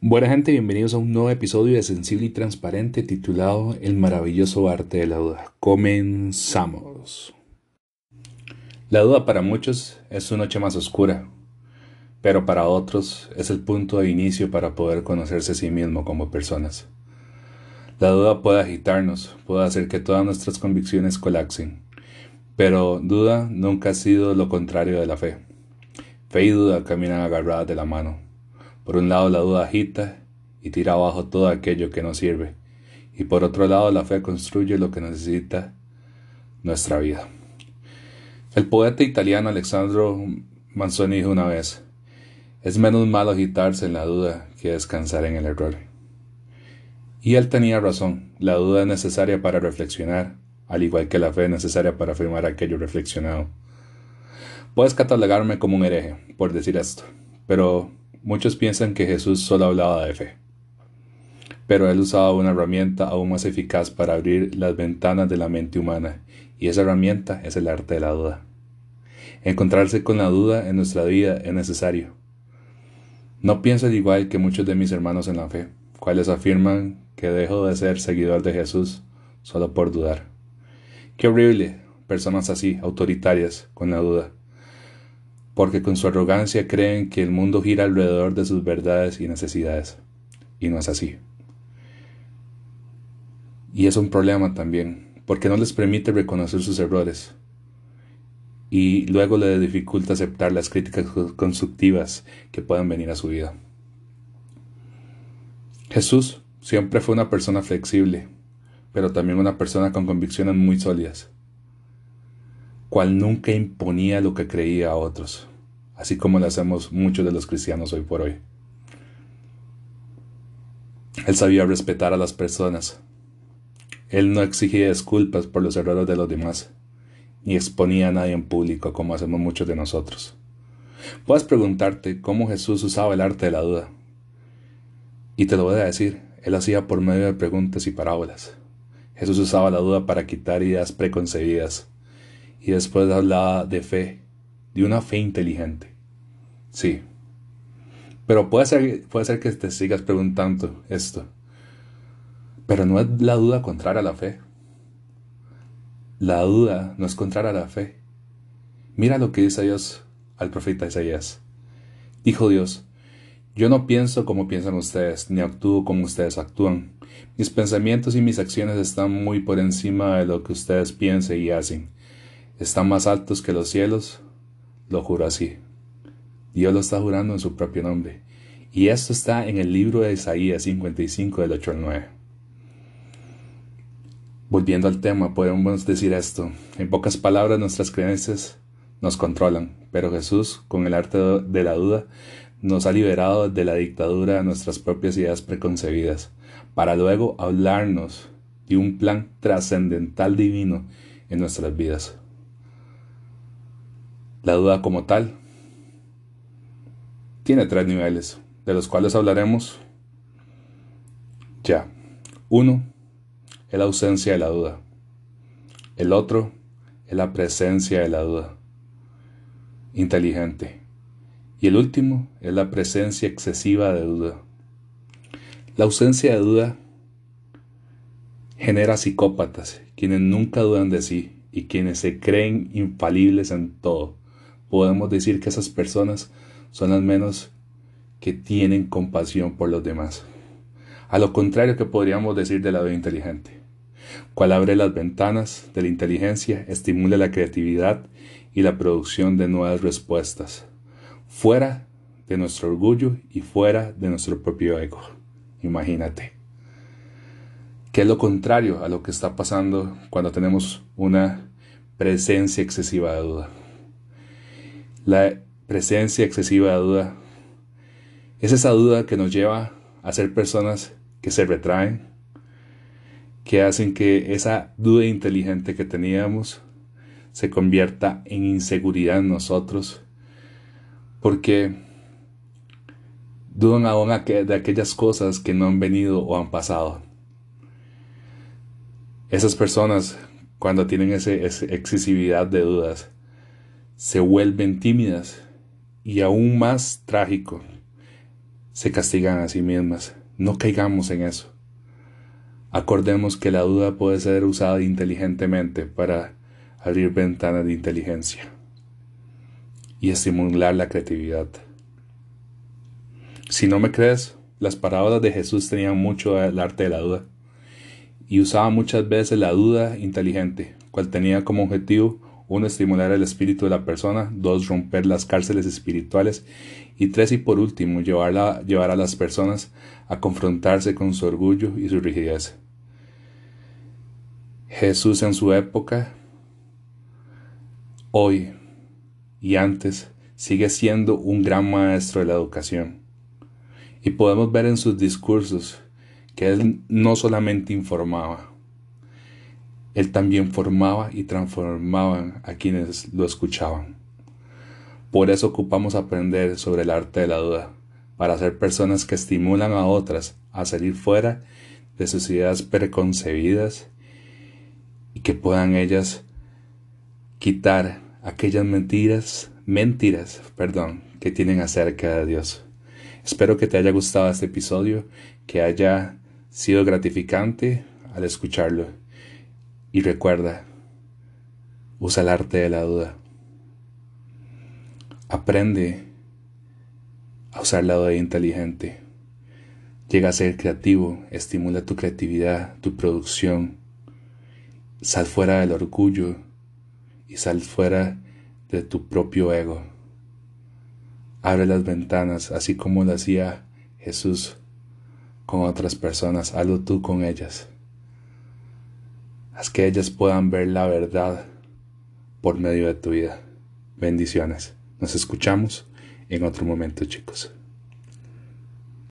Buena gente, bienvenidos a un nuevo episodio de Sensible y Transparente titulado El maravilloso arte de la duda. Comenzamos. La duda para muchos es su noche más oscura, pero para otros es el punto de inicio para poder conocerse a sí mismo como personas. La duda puede agitarnos, puede hacer que todas nuestras convicciones colapsen, pero duda nunca ha sido lo contrario de la fe. Fe y duda caminan agarradas de la mano por un lado la duda agita y tira abajo todo aquello que no sirve, y por otro lado la fe construye lo que necesita nuestra vida. El poeta italiano Alexandro Manzoni dijo una vez, es menos malo agitarse en la duda que descansar en el error. Y él tenía razón, la duda es necesaria para reflexionar, al igual que la fe es necesaria para afirmar aquello reflexionado. Puedes catalogarme como un hereje por decir esto, pero Muchos piensan que Jesús solo hablaba de fe, pero él usaba una herramienta aún más eficaz para abrir las ventanas de la mente humana, y esa herramienta es el arte de la duda. Encontrarse con la duda en nuestra vida es necesario. No pienso igual que muchos de mis hermanos en la fe, cuales afirman que dejo de ser seguidor de Jesús solo por dudar. Qué horrible, personas así, autoritarias, con la duda porque con su arrogancia creen que el mundo gira alrededor de sus verdades y necesidades. Y no es así. Y es un problema también, porque no les permite reconocer sus errores. Y luego les dificulta aceptar las críticas constructivas que puedan venir a su vida. Jesús siempre fue una persona flexible, pero también una persona con convicciones muy sólidas cual nunca imponía lo que creía a otros, así como lo hacemos muchos de los cristianos hoy por hoy. Él sabía respetar a las personas. Él no exigía disculpas por los errores de los demás, ni exponía a nadie en público como hacemos muchos de nosotros. Puedes preguntarte cómo Jesús usaba el arte de la duda. Y te lo voy a decir, él hacía por medio de preguntas y parábolas. Jesús usaba la duda para quitar ideas preconcebidas, y después hablaba de fe, de una fe inteligente. Sí. Pero puede ser, puede ser que te sigas preguntando esto. Pero no es la duda contraria a la fe. La duda no es contraria a la fe. Mira lo que dice Dios al profeta Isaías. Dijo Dios, yo no pienso como piensan ustedes, ni actúo como ustedes actúan. Mis pensamientos y mis acciones están muy por encima de lo que ustedes piensan y hacen están más altos que los cielos, lo juro así. Dios lo está jurando en su propio nombre. Y esto está en el libro de Isaías 55 del 8 al 9. Volviendo al tema, podemos decir esto. En pocas palabras, nuestras creencias nos controlan, pero Jesús, con el arte de la duda, nos ha liberado de la dictadura de nuestras propias ideas preconcebidas, para luego hablarnos de un plan trascendental divino en nuestras vidas. La duda como tal tiene tres niveles, de los cuales hablaremos ya. Uno es la ausencia de la duda. El otro es la presencia de la duda. Inteligente. Y el último es la presencia excesiva de duda. La ausencia de duda genera psicópatas, quienes nunca dudan de sí y quienes se creen infalibles en todo podemos decir que esas personas son las menos que tienen compasión por los demás. A lo contrario que podríamos decir de la vida inteligente, cual abre las ventanas de la inteligencia, estimula la creatividad y la producción de nuevas respuestas, fuera de nuestro orgullo y fuera de nuestro propio ego. Imagínate. ¿Qué es lo contrario a lo que está pasando cuando tenemos una presencia excesiva de duda? La presencia excesiva de duda es esa duda que nos lleva a ser personas que se retraen, que hacen que esa duda inteligente que teníamos se convierta en inseguridad en nosotros, porque dudan aún de aquellas cosas que no han venido o han pasado. Esas personas cuando tienen esa excesividad de dudas, se vuelven tímidas y aún más trágico, se castigan a sí mismas. No caigamos en eso. Acordemos que la duda puede ser usada inteligentemente para abrir ventanas de inteligencia y estimular la creatividad. Si no me crees, las parábolas de Jesús tenían mucho el arte de la duda y usaba muchas veces la duda inteligente, cual tenía como objetivo uno, estimular el espíritu de la persona, dos, romper las cárceles espirituales y tres, y por último, llevar a las personas a confrontarse con su orgullo y su rigidez. Jesús en su época, hoy y antes, sigue siendo un gran maestro de la educación. Y podemos ver en sus discursos que él no solamente informaba, él también formaba y transformaba a quienes lo escuchaban. Por eso ocupamos aprender sobre el arte de la duda, para ser personas que estimulan a otras a salir fuera de sus ideas preconcebidas y que puedan ellas quitar aquellas mentiras, mentiras, perdón, que tienen acerca de Dios. Espero que te haya gustado este episodio, que haya sido gratificante al escucharlo. Y recuerda, usa el arte de la duda. Aprende a usar la duda inteligente. Llega a ser creativo, estimula tu creatividad, tu producción. Sal fuera del orgullo y sal fuera de tu propio ego. Abre las ventanas, así como lo hacía Jesús con otras personas, hazlo tú con ellas. Haz que ellas puedan ver la verdad por medio de tu vida. Bendiciones. Nos escuchamos en otro momento, chicos.